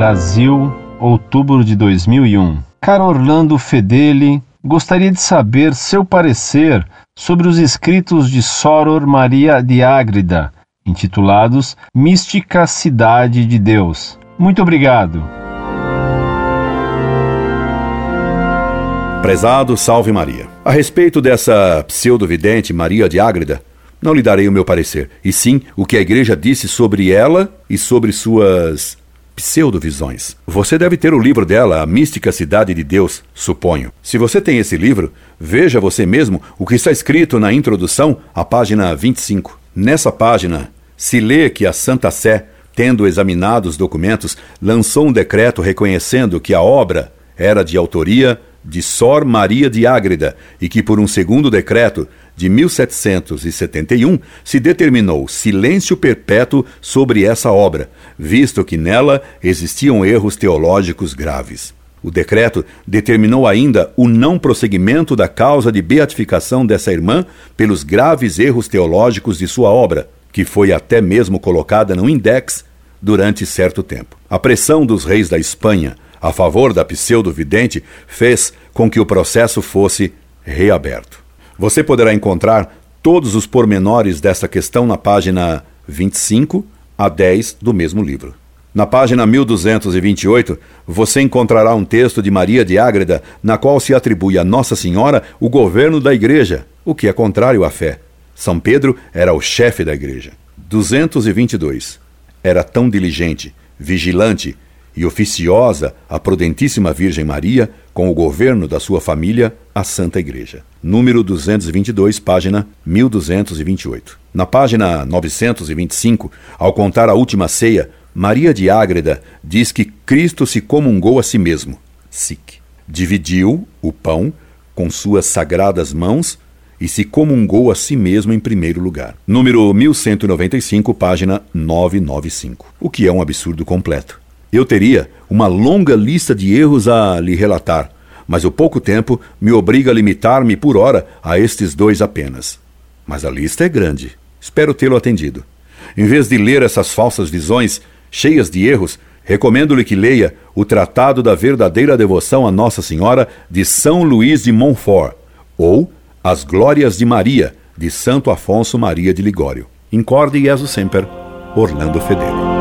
Brasil, outubro de 2001. Caro Orlando Fedeli, gostaria de saber seu parecer sobre os escritos de Soror Maria de Ágreda, intitulados Mística Cidade de Deus. Muito obrigado. Prezado Salve Maria. A respeito dessa pseudo-vidente Maria de Ágreda, não lhe darei o meu parecer, e sim o que a igreja disse sobre ela e sobre suas pseudo-visões. Você deve ter o livro dela, A Mística Cidade de Deus, suponho. Se você tem esse livro, veja você mesmo o que está escrito na introdução, à página 25. Nessa página, se lê que a Santa Sé, tendo examinado os documentos, lançou um decreto reconhecendo que a obra era de autoria de Sor Maria de Ágreda e que, por um segundo decreto de 1771, se determinou silêncio perpétuo sobre essa obra, visto que nela existiam erros teológicos graves. O decreto determinou ainda o não prosseguimento da causa de beatificação dessa irmã pelos graves erros teológicos de sua obra, que foi até mesmo colocada no index durante certo tempo. A pressão dos reis da Espanha a favor da pseudo-vidente fez com que o processo fosse reaberto. Você poderá encontrar todos os pormenores dessa questão na página 25 a 10 do mesmo livro. Na página 1228, você encontrará um texto de Maria de Ágreda, na qual se atribui a Nossa Senhora o governo da igreja, o que é contrário à fé. São Pedro era o chefe da igreja. 222. Era tão diligente, vigilante e oficiosa a prudentíssima Virgem Maria com o governo da sua família, a Santa Igreja. Número 222, página 1228. Na página 925, ao contar a última ceia, Maria de Ágreda diz que Cristo se comungou a si mesmo, sic. Dividiu o pão com suas sagradas mãos e se comungou a si mesmo em primeiro lugar. Número 1195, página 995. O que é um absurdo completo. Eu teria uma longa lista de erros a lhe relatar, mas o pouco tempo me obriga a limitar-me por hora a estes dois apenas. Mas a lista é grande. Espero tê-lo atendido. Em vez de ler essas falsas visões, cheias de erros, recomendo-lhe que leia o Tratado da Verdadeira Devoção a Nossa Senhora de São Luís de Montfort, ou As Glórias de Maria, de Santo Afonso Maria de Ligório. Incorde Jesus Semper, Orlando Fedeli.